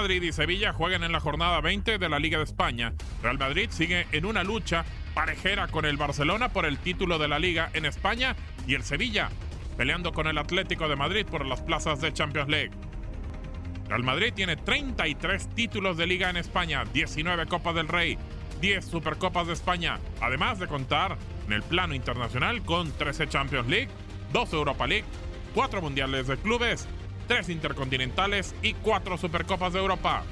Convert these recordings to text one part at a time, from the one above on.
Madrid y Sevilla juegan en la jornada 20 de la Liga de España. Real Madrid sigue en una lucha parejera con el Barcelona por el título de la Liga en España y el Sevilla peleando con el Atlético de Madrid por las plazas de Champions League. Real Madrid tiene 33 títulos de liga en España, 19 Copas del Rey, 10 Supercopas de España, además de contar en el plano internacional con 13 Champions League, 2 Europa League, 4 Mundiales de Clubes, 3 Intercontinentales y 4 Supercopas de Europa.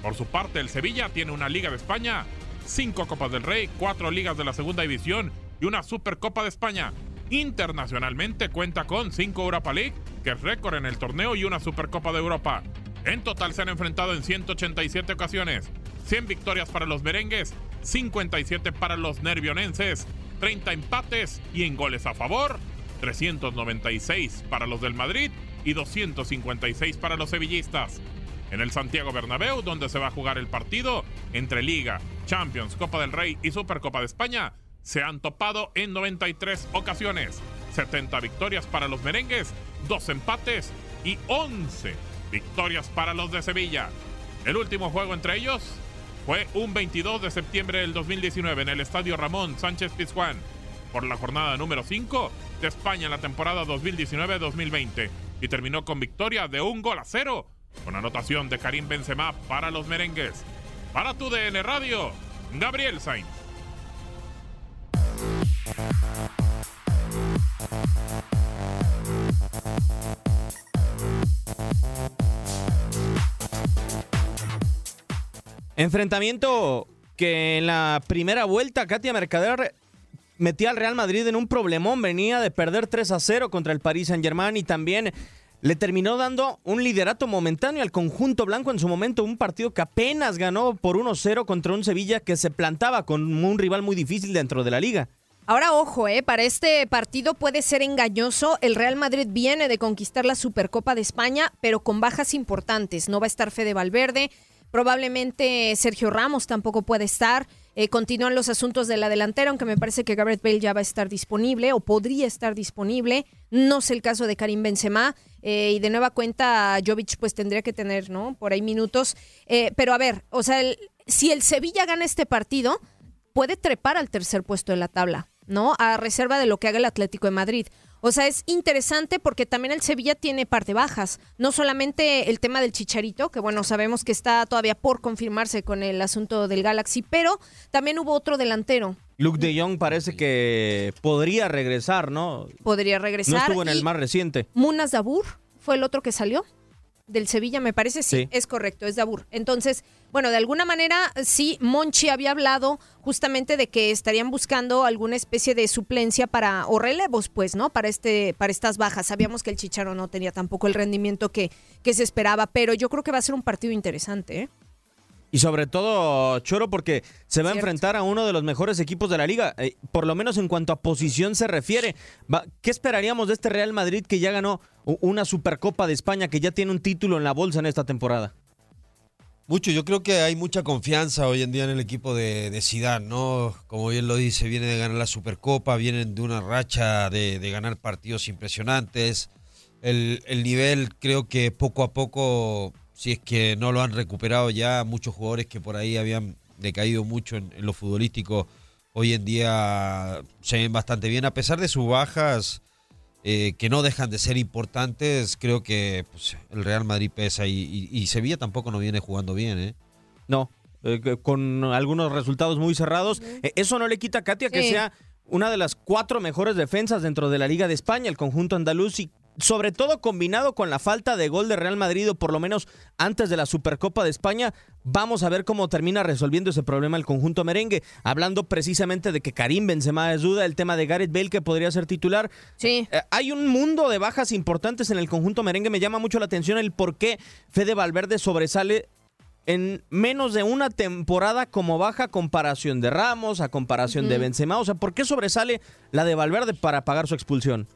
Por su parte, el Sevilla tiene una Liga de España, 5 Copas del Rey, 4 Ligas de la Segunda División y una Supercopa de España. Internacionalmente cuenta con 5 Europa League, que es récord en el torneo, y una Supercopa de Europa. En total se han enfrentado en 187 ocasiones. 100 victorias para los merengues, 57 para los nervionenses, 30 empates y en goles a favor, 396 para los del Madrid y 256 para los sevillistas. En el Santiago Bernabéu, donde se va a jugar el partido entre Liga, Champions, Copa del Rey y Supercopa de España, se han topado en 93 ocasiones. 70 victorias para los merengues, 2 empates y 11 victorias para los de Sevilla. El último juego entre ellos fue un 22 de septiembre del 2019 en el Estadio Ramón Sánchez Pizjuán por la jornada número 5 de España en la temporada 2019-2020 y terminó con victoria de un gol a cero con anotación de Karim Benzema para los merengues. Para tu DN Radio, Gabriel Sainz. Enfrentamiento que en la primera vuelta Katia Mercader metía al Real Madrid en un problemón. Venía de perder 3 a 0 contra el Paris Saint Germain y también le terminó dando un liderato momentáneo al conjunto blanco en su momento. Un partido que apenas ganó por 1-0 contra un Sevilla que se plantaba con un rival muy difícil dentro de la liga. Ahora ojo, eh, para este partido puede ser engañoso. El Real Madrid viene de conquistar la Supercopa de España, pero con bajas importantes. No va a estar Fede Valverde, probablemente Sergio Ramos tampoco puede estar. Eh, continúan los asuntos de la delantera, aunque me parece que Gareth Bale ya va a estar disponible o podría estar disponible. No sé el caso de Karim Benzema. eh, y de nueva cuenta, Jovic pues tendría que tener, ¿no? Por ahí minutos. Eh, pero a ver, o sea, el- si el Sevilla gana este partido, puede trepar al tercer puesto de la tabla, ¿no? A reserva de lo que haga el Atlético de Madrid. O sea, es interesante porque también el Sevilla tiene parte bajas. No solamente el tema del Chicharito, que bueno, sabemos que está todavía por confirmarse con el asunto del Galaxy, pero también hubo otro delantero. Luke de Jong parece que podría regresar, ¿no? Podría regresar. No estuvo en el más reciente. Munas Dabur fue el otro que salió. Del Sevilla, me parece, sí, Sí. es correcto, es Dabur. Entonces, bueno, de alguna manera, sí, Monchi había hablado justamente de que estarían buscando alguna especie de suplencia para, o relevos, pues, ¿no? Para este, para estas bajas. Sabíamos que el Chicharo no tenía tampoco el rendimiento que, que se esperaba, pero yo creo que va a ser un partido interesante, ¿eh? Y sobre todo, Choro, porque se va a enfrentar a uno de los mejores equipos de la liga, eh, por lo menos en cuanto a posición se refiere. Va- ¿Qué esperaríamos de este Real Madrid que ya ganó una Supercopa de España, que ya tiene un título en la bolsa en esta temporada? Mucho, yo creo que hay mucha confianza hoy en día en el equipo de, de Zidane, ¿no? Como bien lo dice, viene de ganar la Supercopa, vienen de una racha de, de ganar partidos impresionantes. El, el nivel creo que poco a poco, si es que no lo han recuperado ya, muchos jugadores que por ahí habían decaído mucho en, en lo futbolístico, hoy en día se ven bastante bien, a pesar de sus bajas. eh, que no dejan de ser importantes, creo que pues, el Real Madrid pesa y, y- y Sevilla tampoco no viene jugando bien, ¿eh? No, eh, con algunos resultados muy cerrados. Eh, Eso no le quita a Katia que Sí. sea una de las cuatro mejores defensas dentro de la Liga de España, el conjunto andaluz, y sobre todo combinado con la falta de gol de Real Madrid, o por lo menos antes de la Supercopa de España, vamos a ver cómo termina resolviendo ese problema el conjunto merengue. Hablando precisamente de que Karim Benzema es duda, el tema de Gareth Bale que podría ser titular. Sí. Eh, hay un mundo de bajas importantes en el conjunto merengue. Me llama mucho la atención el por qué Fede Valverde sobresale en menos de una temporada como baja comparación de Ramos, a comparación de. Benzema. O sea, ¿por qué sobresale la de Valverde para pagar su expulsión?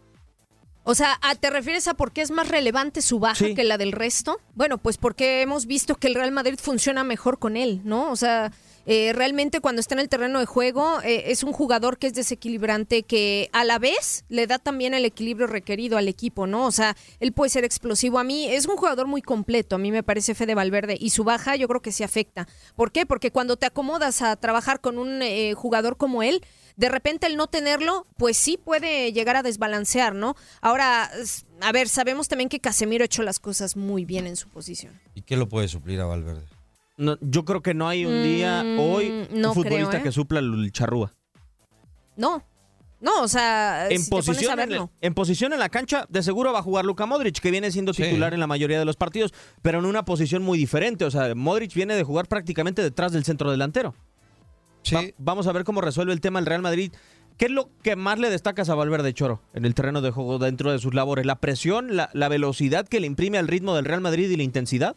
O sea, ¿a- ¿te refieres a por qué es más relevante su baja Sí. que la del resto? Bueno, pues porque hemos visto que el Real Madrid funciona mejor con él, ¿no? O sea, eh, realmente cuando está en el terreno de juego eh, es un jugador que es desequilibrante, que a la vez le da también el equilibrio requerido al equipo, ¿no? O sea, él puede ser explosivo. A mí es un jugador muy completo, a mí me parece Fede Valverde, y su baja yo creo que se afecta. ¿Por qué? Porque cuando te acomodas a trabajar con un eh, jugador como él, de repente el no tenerlo, pues sí puede llegar a desbalancear, ¿no? Ahora, a ver, sabemos también que Casemiro ha hecho las cosas muy bien en su posición. ¿Y qué lo puede suplir a Valverde? No, yo creo que no hay un día Mm, hoy no un futbolista creo, ¿eh? que supla el charrúa. No, no, o sea, En si te pones a posición, en, posición en la cancha, de seguro va a jugar Luka Modric, que viene siendo Sí. titular en la mayoría de los partidos, pero en una posición muy diferente. O sea, Modric viene de jugar prácticamente detrás del centro delantero. Sí, Va- vamos a ver cómo resuelve el tema el Real Madrid. ¿Qué es lo que más le destacas a Valverde Choro en el terreno de juego dentro de sus labores? ¿La presión, la, la velocidad que le imprime al ritmo del Real Madrid y la intensidad?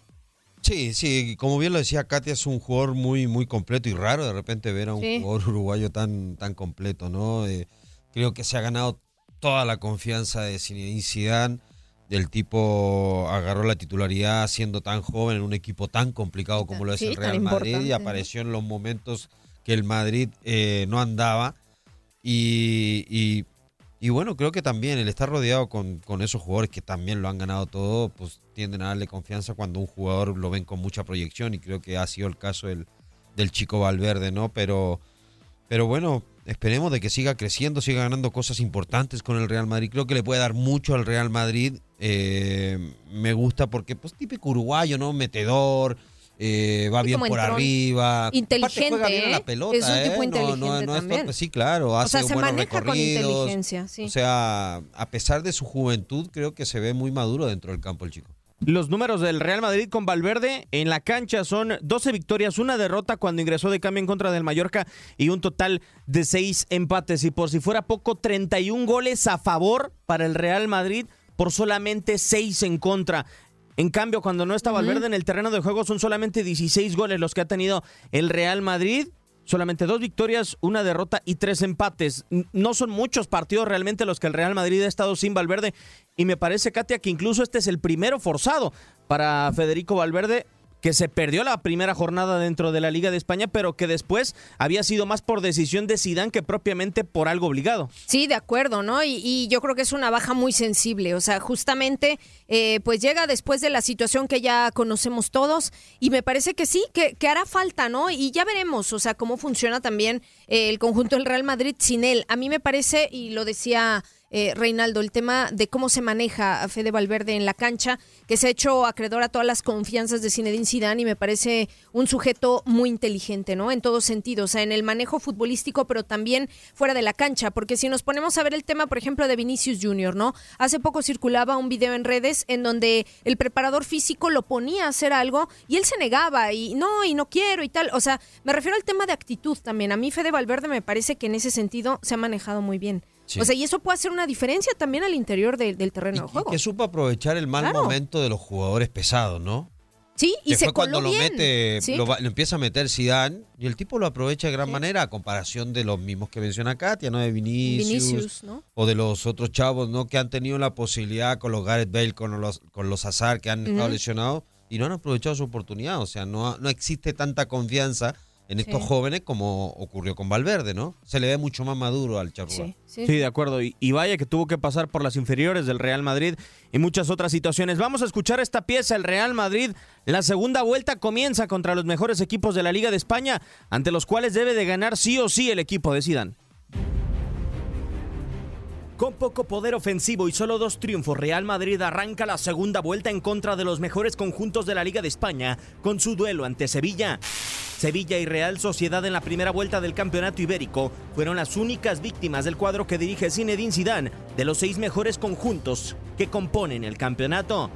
sí, sí, como bien lo decía Katia, es un jugador muy, muy completo y raro de repente ver a un Sí. jugador uruguayo tan, tan completo, ¿no? Eh, creo que se ha ganado toda la confianza de Zinedine Zidane. El tipo agarró la titularidad siendo tan joven en un equipo tan complicado como lo es Sí, el Real Madrid y apareció en los momentos que el Madrid eh, no andaba. Y, y- bueno, creo que también el estar rodeado con, con esos jugadores que también lo han ganado todo, pues tienden a darle confianza cuando un jugador lo ven con mucha proyección y creo que ha sido el caso del, del chico Valverde, ¿no? Pero, pero bueno, esperemos de que siga creciendo, siga ganando cosas importantes con el Real Madrid. Creo que le puede dar mucho al Real Madrid. Eh, me gusta porque, pues, típico uruguayo, ¿no? Metedor. Eh, va Sí, bien por arriba. Inteligente, juega bien a ¿eh? la pelota, Es un tipo ¿eh? inteligente no, no, no es también. torpe. Sí, claro, O sea, se buenos maneja con inteligencia, sí. O sea, a pesar de su juventud, creo que se ve muy maduro dentro del campo el chico. Los números del Real Madrid con Valverde en la cancha son 12 victorias, una derrota cuando ingresó de cambio en contra del Mallorca y un total de 6 empates. Y por si fuera poco, 31 goles a favor para el Real Madrid por solamente 6 en contra. En cambio, cuando no está Valverde en el terreno de juego, son solamente 16 goles los que ha tenido el Real Madrid. Solamente dos victorias, una derrota y tres empates. No son muchos partidos realmente los que el Real Madrid ha estado sin Valverde. Y me parece, Katia, que incluso este es el primero forzado para Federico Valverde, que se perdió la primera jornada dentro de la Liga de España, pero que después había sido más por decisión de Sidán que propiamente por algo obligado. Sí, de acuerdo, ¿no? Y, y yo creo que es una baja muy sensible. O sea, justamente, eh, pues llega después de la situación que ya conocemos todos. Y me parece que sí, que, que hará falta, ¿no? Y ya veremos, o sea, cómo funciona también eh, el conjunto del Real Madrid sin él. A mí me parece, y lo decía eh, Reinaldo, el tema de cómo se maneja a Fede Valverde en la cancha, que se ha hecho acreedor a todas las confianzas de Zinedine Zidane y me parece un sujeto muy inteligente, ¿no? En todos sentidos, o sea, en el manejo futbolístico, pero también fuera de la cancha, porque si nos ponemos a ver el tema, por ejemplo, de Vinicius Junior, ¿no? Hace poco circulaba un video en redes en donde el preparador físico lo ponía a hacer algo y él se negaba y no, y no quiero y tal, o sea, me refiero al tema de actitud también. A mí Fede Valverde me parece que en ese sentido se ha manejado muy bien. Sí. O sea, y eso puede hacer una diferencia también al interior de- del terreno de juego. Que supo aprovechar el mal Claro. momento de los jugadores pesados, ¿no? Sí, y que se fue cuando coló lo bien. mete, Sí. lo, lo empieza a meter Zidane y el tipo lo aprovecha de gran manera a comparación de los mismos que menciona Katia, ¿no? De Vinicius, Vinicius, ¿no? o de los otros chavos, ¿no? Que han tenido la posibilidad con los Gareth Bale, con los, con los Hazard que han estado lesionados y no han aprovechado su oportunidad. O sea, no, no existe tanta confianza en estos Sí. jóvenes como ocurrió con Valverde, ¿no? Se le ve mucho más maduro al charrúa. Sí, de acuerdo. Y, y vaya que tuvo que pasar por las inferiores del Real Madrid y muchas otras situaciones. Vamos a escuchar esta pieza. El Real Madrid, la segunda vuelta comienza contra los mejores equipos de la Liga de España, ante los cuales debe de ganar sí o sí el equipo de Zidane. Con poco poder ofensivo y solo dos triunfos, Real Madrid arranca la segunda vuelta en contra de los mejores conjuntos de la Liga de España con su duelo ante Sevilla. Sevilla y Real Sociedad en la primera vuelta del Campeonato Ibérico fueron las únicas víctimas del cuadro que dirige Zinedine Zidane de los seis mejores conjuntos que componen el campeonato.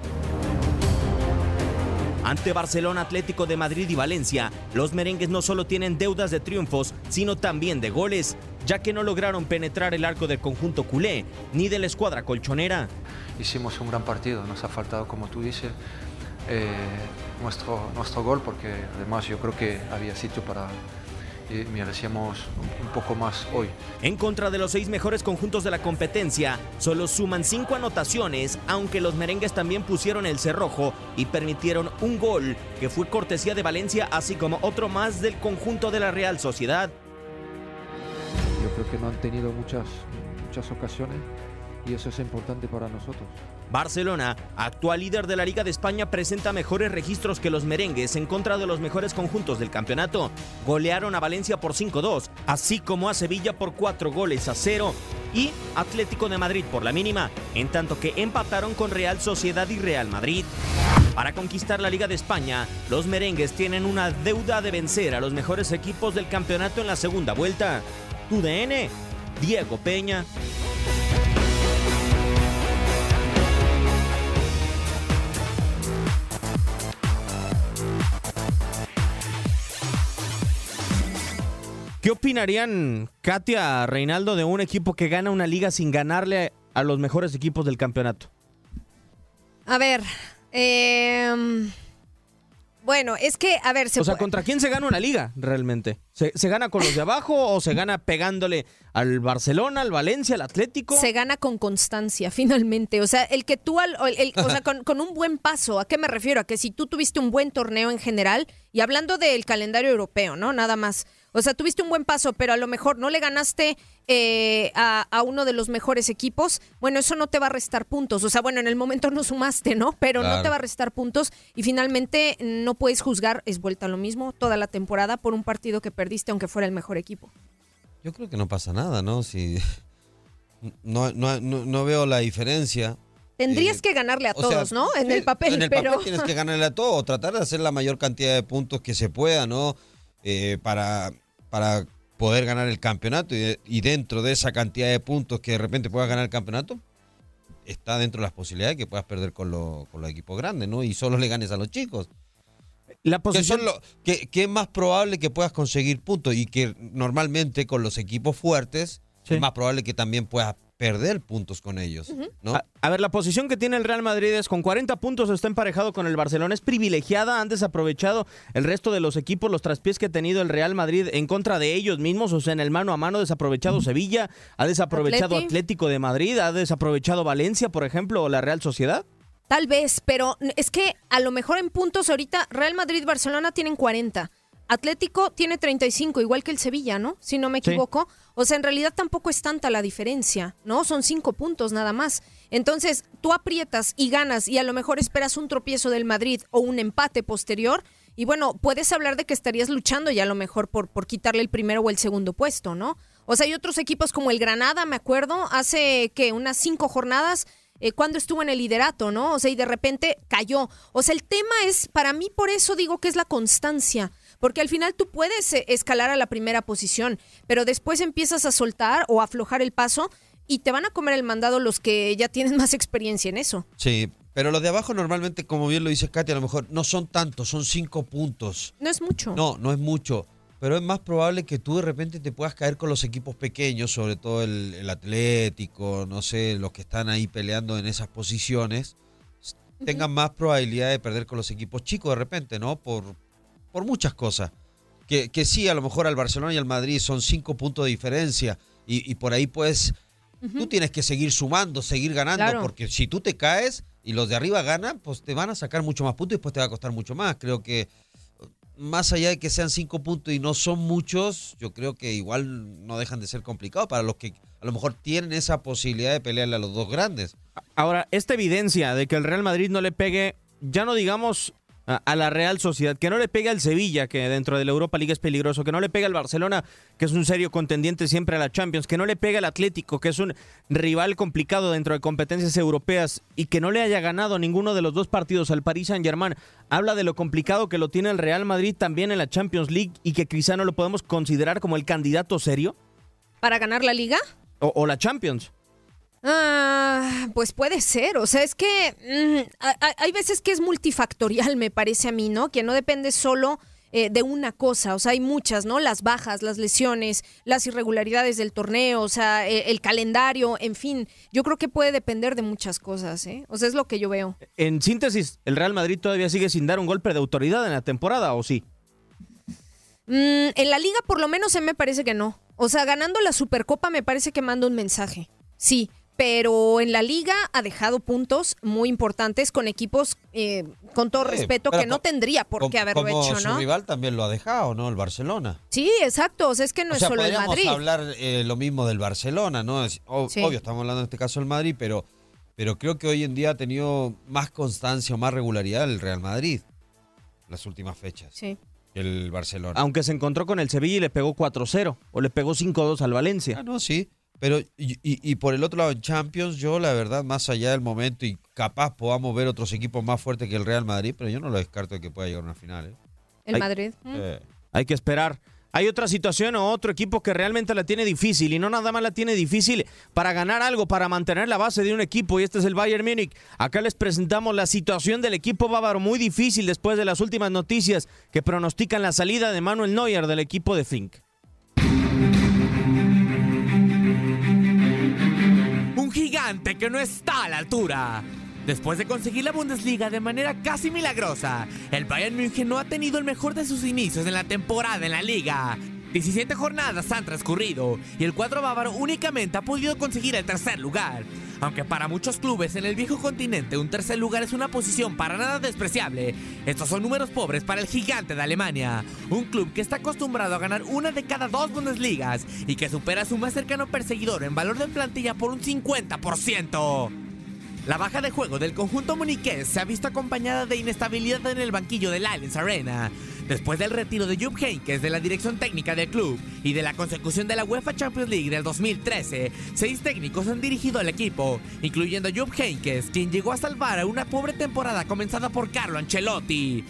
Ante Barcelona, Atlético de Madrid y Valencia, los merengues no solo tienen deudas de triunfos, sino también de goles, ya que no lograron penetrar el arco del conjunto culé ni de la escuadra colchonera. Hicimos un gran partido, nos ha faltado, como tú dices, eh, nuestro, nuestro gol, porque además yo creo que había sitio para y merecíamos un, un poco más hoy. En contra de los seis mejores conjuntos de la competencia, solo suman cinco anotaciones, aunque los merengues también pusieron el cerrojo y permitieron un gol que fue cortesía de Valencia, así como otro más del conjunto de la Real Sociedad. Yo creo que no han tenido muchas, muchas ocasiones y eso es importante para nosotros. Barcelona, actual líder de la Liga de España, presenta mejores registros que los merengues en contra de los mejores conjuntos del campeonato. Golearon a Valencia por 5-2, así como a Sevilla por 4 goles a 0 y Atlético de Madrid por la mínima, en tanto que empataron con Real Sociedad y Real Madrid. Para conquistar la Liga de España, los merengues tienen una deuda de vencer a los mejores equipos del campeonato en la segunda vuelta. UDN, Diego Peña. ¿Qué opinarían, Katia, Reinaldo, de un equipo que gana una liga sin ganarle a los mejores equipos del campeonato? A ver, eh, bueno, es que, a ver, se o sea, ¿contra quién se gana una liga realmente? ¿Se, se gana con los de abajo o se gana pegándole al Barcelona, al Valencia, al Atlético? se gana con constancia, finalmente. O sea, el que tú, al- o el- el- o sea, con, con un buen paso, ¿a qué me refiero? A que si tú tuviste un buen torneo en general, y hablando del calendario europeo, ¿no? Nada más. O sea, tuviste un buen paso, pero a lo mejor no le ganaste eh, a, a uno de los mejores equipos. Bueno, eso no te va a restar puntos. O sea, bueno, en el momento no sumaste, ¿no? Pero no te va a restar puntos y finalmente no puedes juzgar, es vuelta a lo mismo, toda la temporada por un partido que perdiste, aunque fuera el mejor equipo. Yo creo que no pasa nada, ¿no? Si no, no, no, no veo la diferencia. Tendrías Eh, que ganarle a sea, todos, ¿no? En sí, el papel, En el pero... papel tienes que ganarle a todo, o tratar de hacer la mayor cantidad de puntos que se pueda, ¿no? Eh, para, para poder ganar el campeonato y, de- y dentro de esa cantidad de puntos que de repente puedas ganar el campeonato, está dentro de las posibilidades que puedas perder con, lo- con los equipos grandes, ¿no? Y solo le ganes a los chicos. La Que, posición... son lo- que, que es más probable que puedas conseguir puntos y que normalmente con los equipos fuertes es más probable que también puedas perder puntos con ellos, ¿no? A, a ver, la posición que tiene el Real Madrid es con 40 puntos, está emparejado con el Barcelona, es privilegiada, han desaprovechado el resto de los equipos, los traspiés que ha tenido el Real Madrid en contra de ellos mismos, o sea, en el mano a mano desaprovechado Sevilla, ha desaprovechado Atleti. Atlético de Madrid, ha desaprovechado Valencia, por ejemplo, o la Real Sociedad. Tal vez, pero es que a lo mejor en puntos ahorita Real Madrid y Barcelona tienen 40. Atlético tiene 35, igual que el Sevilla, ¿no? Si no me Sí. equivoco. O sea, en realidad tampoco es tanta la diferencia, ¿no? Son cinco puntos nada más. Entonces, tú aprietas y ganas y a lo mejor esperas un tropiezo del Madrid o un empate posterior. Y bueno, puedes hablar de que estarías luchando ya a lo mejor por, por quitarle el primero o el segundo puesto, ¿no? O sea, hay otros equipos como el Granada, me acuerdo, hace que unas cinco jornadas eh, cuando estuvo en el liderato, ¿no? O sea, y de repente cayó. O sea, el tema es, para mí por eso digo que es la constancia, porque al final tú puedes eh, escalar a la primera posición, pero después empiezas a soltar o aflojar el paso y te van a comer el mandado los que ya tienen más experiencia en eso. Sí, pero los de abajo normalmente, como bien lo dice Katy, a lo mejor no son tantos, son cinco puntos. No es mucho. No, no es mucho. Pero es más probable que tú de repente te puedas caer con los equipos pequeños, sobre todo el, el Atlético, no sé, los que están ahí peleando en esas posiciones, tengan más probabilidad de perder con los equipos chicos de repente, ¿no? Por, por muchas cosas. Que, que sí, a lo mejor al Barcelona y al Madrid son cinco puntos de diferencia y, y por ahí pues tú tienes que seguir sumando, seguir ganando, Claro. porque si tú te caes y los de arriba ganan, pues te van a sacar mucho más puntos y después te va a costar mucho más. Creo que más allá de que sean cinco puntos y no son muchos, yo creo que igual no dejan de ser complicados para los que a lo mejor tienen esa posibilidad de pelearle a los dos grandes. Ahora, esta evidencia de que el Real Madrid no le pegue, ya no digamos a, la Real Sociedad, que no le pegue al Sevilla, que dentro de la Europa League es peligroso, que no le pegue al Barcelona, que es un serio contendiente siempre a la Champions, que no le pegue al Atlético, que es un rival complicado dentro de competencias europeas, y que no le haya ganado ninguno de los dos partidos al Paris Saint-Germain, habla de lo complicado que lo tiene el Real Madrid también en la Champions League y que quizá no lo podemos considerar como el candidato serio, ¿Para ganar la liga? o, o la Champions. Ah, pues puede ser. O sea, es que mm, hay veces que es multifactorial, me parece a mí, ¿no? Que no depende solo eh, de una cosa. O sea, hay muchas, ¿no? Las bajas, las lesiones, las irregularidades del torneo, o sea, eh, el calendario, en fin. Yo creo que puede depender de muchas cosas, ¿eh? O sea, es lo que yo veo. En síntesis, ¿el Real Madrid todavía sigue sin dar un golpe de autoridad en la temporada o sí? Mm, en la liga, por lo menos, se me parece que no. O sea, ganando la Supercopa me parece que manda un mensaje. Sí, pero en la liga ha dejado puntos muy importantes con equipos, eh, con todo Sí, respeto, que no tendría por qué haberlo como hecho, su ¿no? rival también lo ha dejado, ¿no? El Barcelona. Sí, exacto. O sea, es que no o es solo el podríamos Madrid. hablar eh, lo mismo del Barcelona, ¿no? Es, o- Sí. Obvio, estamos hablando en este caso del Madrid, pero, pero creo que hoy en día ha tenido más constancia o más regularidad el Real Madrid las últimas fechas Sí. el Barcelona. Aunque se encontró con el Sevilla y le pegó 4-0 o le pegó 5-2 al Valencia. Ah, no, sí. Pero, y, y- y por el otro lado, en Champions, yo la verdad, más allá del momento, y capaz podamos ver otros equipos más fuertes que el Real Madrid, pero yo no lo descarto de que pueda llegar a una final. ¿eh? El. Madrid. Mm. Eh, Hay que esperar. Hay otra situación o otro equipo que realmente la tiene difícil y no nada más la tiene difícil para ganar algo, para mantener la base de un equipo y este es el Bayern Múnich. Acá les presentamos la situación del equipo bávaro muy difícil después de las últimas noticias que pronostican la salida de Manuel Neuer del equipo de Fink. Que no está a la altura. Después de conseguir la Bundesliga de manera casi milagrosa, el Bayern München no ha tenido el mejor de sus inicios en la temporada en la liga. 17 jornadas han transcurrido y el cuadro bávaro únicamente ha podido conseguir el tercer lugar. Aunque para muchos clubes en el viejo continente un tercer lugar es una posición para nada despreciable, estos son números pobres para el gigante de Alemania, un club que está acostumbrado a ganar una de cada dos Bundesligas y que supera a su más cercano perseguidor en valor de plantilla por un 50%. La baja de juego del conjunto muniqués se ha visto acompañada de inestabilidad en el banquillo del Allianz Arena. Después del retiro de Jupp Heynckes de la dirección técnica del club y de la consecución de la UEFA Champions League del 2013, seis técnicos han dirigido al equipo, incluyendo a Jupp Heynckes, quien llegó a salvar a una pobre temporada comenzada por Carlo Ancelotti.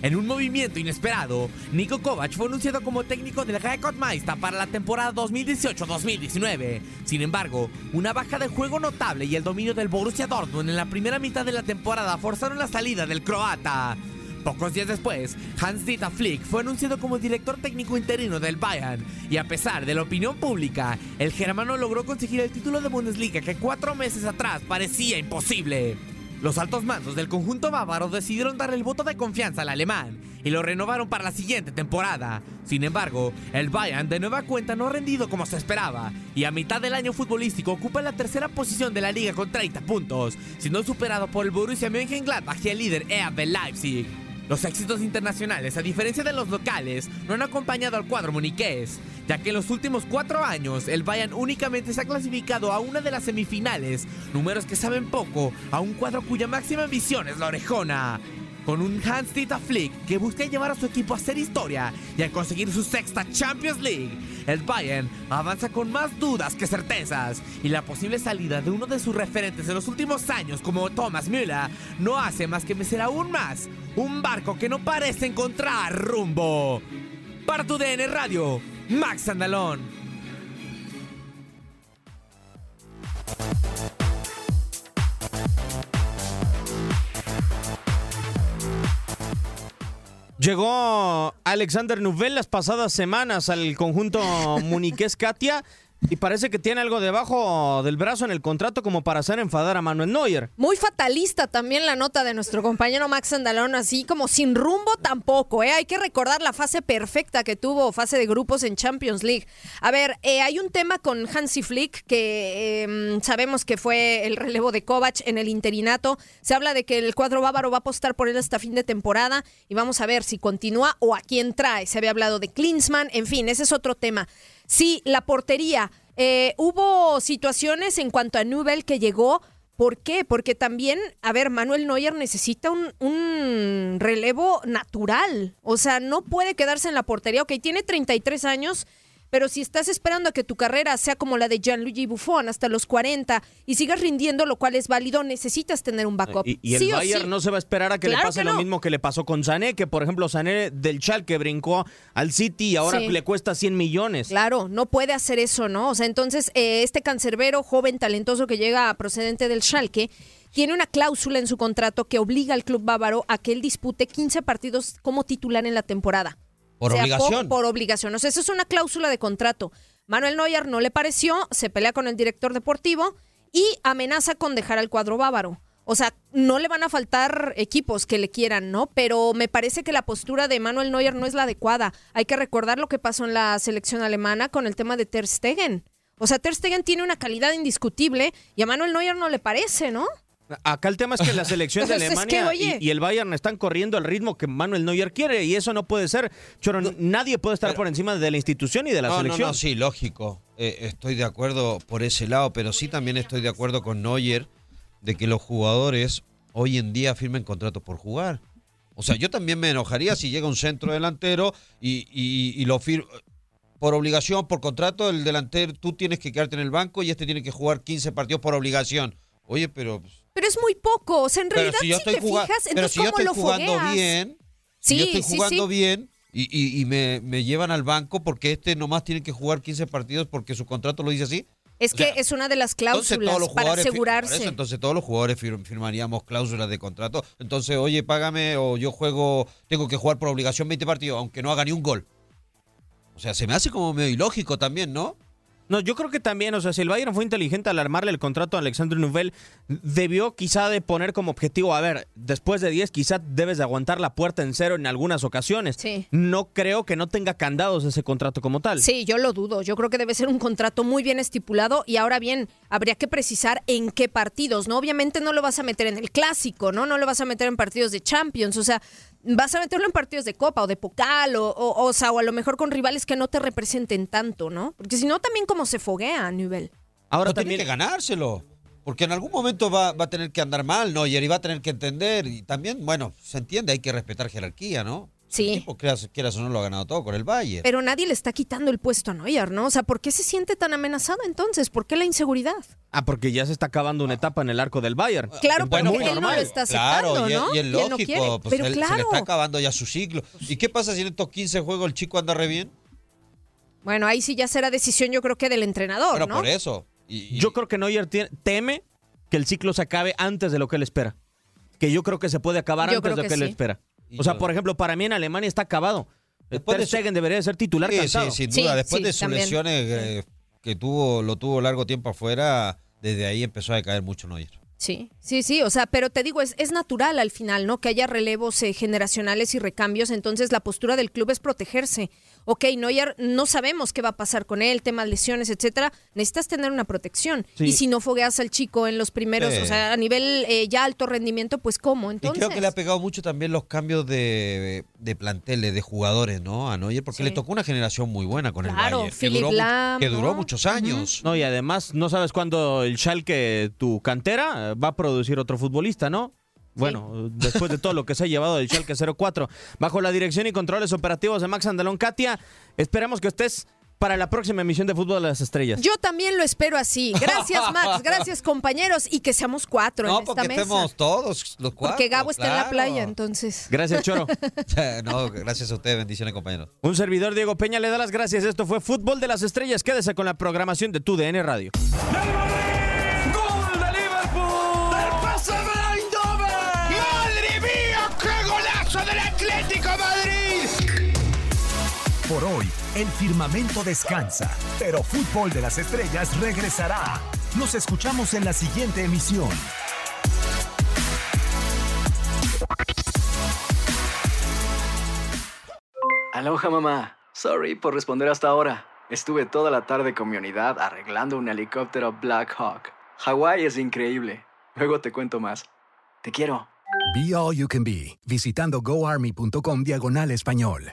En un movimiento inesperado, Nico Kovac fue anunciado como técnico del Meister para la temporada 2018-2019. Sin embargo, una baja de juego notable y el dominio del Borussia Dortmund en la primera mitad de la temporada forzaron la salida del croata. Pocos días después, Hans-Dieter Flick fue anunciado como director técnico interino del Bayern y a pesar de la opinión pública, el germano logró conseguir el título de Bundesliga que cuatro meses atrás parecía imposible. Los altos mandos del conjunto bávaro decidieron darle el voto de confianza al alemán y lo renovaron para la siguiente temporada. Sin embargo, el Bayern de nueva cuenta no ha rendido como se esperaba y a mitad del año futbolístico ocupa la tercera posición de la liga con 30 puntos, siendo superado por el Borussia Mönchengladbach y el líder RB Leipzig. Los éxitos internacionales, a diferencia de los locales, no han acompañado al cuadro muniqués, ya que en los últimos cuatro años el Bayern únicamente se ha clasificado a una de las semifinales, números que saben poco a un cuadro cuya máxima ambición es la orejona. Con un Hans-Dieter Flick que busca llevar a su equipo a hacer historia y a conseguir su sexta Champions League. El Bayern avanza con más dudas que certezas y la posible salida de uno de sus referentes en los últimos años como Thomas Müller no hace más que mecer aún más un barco que no parece encontrar rumbo. Para tu DN Radio, Max Andalón. Llegó Alexander Nubel las pasadas semanas al conjunto muniqués Katia y parece que tiene algo debajo del brazo en el contrato como para hacer enfadar a Manuel Neuer. Muy fatalista también la nota de nuestro compañero Max Andalón, así como sin rumbo tampoco. ¿eh? Hay que recordar la fase perfecta que tuvo, fase de grupos en Champions League. A ver, eh, hay un tema con Hansi Flick, que eh, sabemos que fue el relevo de Kovac en el interinato. Se habla de que el cuadro bávaro va a apostar por él hasta fin de temporada y vamos a ver si continúa o a quién trae. Se había hablado de Klinsmann, en fin, ese es otro tema. Sí, la portería. Eh, hubo situaciones en cuanto a Nubel que llegó. ¿Por qué? Porque también, a ver, Manuel Neuer necesita un, un, relevo natural. O sea, no puede quedarse en la portería. Ok, tiene 33 años, pero si estás esperando a que tu carrera sea como la de Gianluigi Buffon hasta los 40 y sigas rindiendo, lo cual es válido, necesitas tener un backup. Y, y el Sí Bayern sí. no se va a esperar a que Claro le pase que lo mismo que le pasó con Sané, que por ejemplo Sané del Schalke brincó al City y ahora Sí. le cuesta 100 millones. Claro, no puede hacer eso, ¿no? O sea, entonces eh, este cancerbero joven talentoso que llega procedente del Schalke tiene una cláusula en su contrato que obliga al club bávaro a que él dispute 15 partidos como titular en la temporada. Por sea, obligación. Por, por obligación. O sea, eso es una cláusula de contrato. Manuel Neuer no le pareció, se pelea con el director deportivo y amenaza con dejar al cuadro bávaro. O sea, no le van a faltar equipos que le quieran, ¿no? Pero me parece que la postura de Manuel Neuer no es la adecuada. Hay que recordar lo que pasó en la selección alemana con el tema de Ter Stegen. O sea, Ter Stegen tiene una calidad indiscutible y a Manuel Neuer no le parece, ¿no? Acá el tema es que la selección de Pues es que, Alemania oye. y, y el Bayern están corriendo al ritmo que Manuel Neuer quiere y eso no puede ser. Choro, nadie puede estar por encima de la institución y de la no, selección. No, no, sí, lógico. Eh, estoy de acuerdo por ese lado, pero sí también estoy de acuerdo con Neuer de que los jugadores hoy en día firmen contratos por jugar. O sea, yo también me enojaría si llega un centro delantero y, y- y lo firma. Por obligación, por contrato, el delantero, tú tienes que quedarte en el banco y este tiene que jugar 15 partidos por obligación. Oye, pero Pero es muy poco. O sea, en realidad, si yo si, estoy te fijas, pero entonces, si yo ¿cómo estoy lo jugando fogueas? bien, Sí, yo estoy jugando sí. bien y, y- y me, me llevan al banco porque este nomás tiene que jugar 15 partidos porque su contrato lo dice así. Es O que sea, es una de las cláusulas para asegurarse. eso, entonces todos los jugadores fir- firmaríamos cláusulas de contrato. Entonces, oye, págame o yo juego, tengo que jugar por obligación 20 partidos, aunque no haga ni un gol. O sea, se me hace como medio ilógico también, ¿no? No, yo creo que también, o sea, si el Bayern fue inteligente al armarle el contrato a Alexandre Nouvel, debió quizá de poner como objetivo, a ver, después de 10 quizá debes de aguantar la puerta en cero en algunas ocasiones. Sí. No creo que no tenga candados ese contrato como tal. Sí, yo lo dudo. Yo creo que debe ser un contrato muy bien estipulado y ahora bien, habría que precisar en qué partidos, ¿no? Obviamente no lo vas a meter en el clásico, ¿no? No lo vas a meter en partidos de Champions, o sea, vas a meterlo en partidos de Copa o de Pocal o, o, o sea, o a lo mejor con rivales que no te representen tanto, ¿no? Porque si no, también como se foguea a nivel. Ahora no tiene que ganárselo. Porque en algún momento va, va a tener que andar mal, ¿no? Y va a tener que entender. Y también, bueno, se entiende, hay que respetar jerarquía, ¿no? Sí. El tipo, quieras, quieras o no, lo ha ganado todo con el Bayern. Pero nadie le está quitando el puesto a Neuer, ¿no? O sea, ¿por qué se siente tan amenazado entonces? ¿Por qué la inseguridad? Ah, porque ya se está acabando una etapa en el arco del Bayern. Claro, Bueno, porque muy él no normal. lo está aceptando, Claro, y, es- ¿no? y es Y él no lógico, pues Pero él- se le claro. está acabando ya su ciclo. ¿Y qué pasa si en estos 15 juegos el chico anda re bien? Bueno, ahí sí ya será decisión, yo creo que del entrenador, Bueno, ¿no? por eso. Yo creo que Neuer teme que el ciclo se acabe antes de lo que él espera. Que yo creo que se puede acabar Yo antes de lo que que él sí. espera. Y O sea, yo- por ejemplo, para mí en Alemania está acabado. Después Ter de su- Stegen debería de ser titular Sí, cansado. sí, sin duda. Después de sus también. lesiones eh, que tuvo, lo tuvo largo tiempo afuera, desde ahí empezó a decaer mucho Neuer. Sí, sí, sí, o sea, pero te digo, es, es natural al final, ¿no? Que haya relevos eh, generacionales y recambios, entonces la postura del club es protegerse. Ok, Neuer, no sabemos qué va a pasar con él, temas lesiones, etcétera, necesitas tener una protección. Sí. Y si no fogueas al chico en los primeros, Sí. o sea, a nivel eh, ya alto rendimiento, pues ¿cómo? Entonces, Y creo que le ha pegado mucho también los cambios de, de planteles, de jugadores, ¿no? A Neuer, porque Sí. le tocó una generación muy buena con Claro, el Bayern. Que duró, que duró ¿no? muchos años. No, y además no sabes cuándo el Schalke, tu cantera, va a producir otro futbolista, ¿no? Bueno, después de todo lo que se ha llevado del Schalke 04, bajo la dirección y controles operativos de Max Andalón. Katia, esperamos que estés para la próxima emisión de Fútbol de las Estrellas. Yo también lo espero así. Gracias, Max. Gracias, compañeros. Y que seamos cuatro No, en esta porque mesa. estemos todos los cuatro. Porque Gabo está en la claro. playa, entonces. Gracias, Choro. no, gracias a ustedes. Bendiciones, compañeros. Un servidor, Diego Peña, le da las gracias. Esto fue Fútbol de las Estrellas. Quédese con la programación de tu DN Radio. Por hoy, el firmamento descansa, pero Fútbol de las Estrellas regresará. Nos escuchamos en la siguiente emisión. Aloha mamá. Sorry por responder hasta ahora. Estuve toda la tarde con mi unidad arreglando un helicóptero Black Hawk. Hawái es increíble. Luego te cuento más. Te quiero. Be All You Can Be, visitando goarmy.com diagonal español.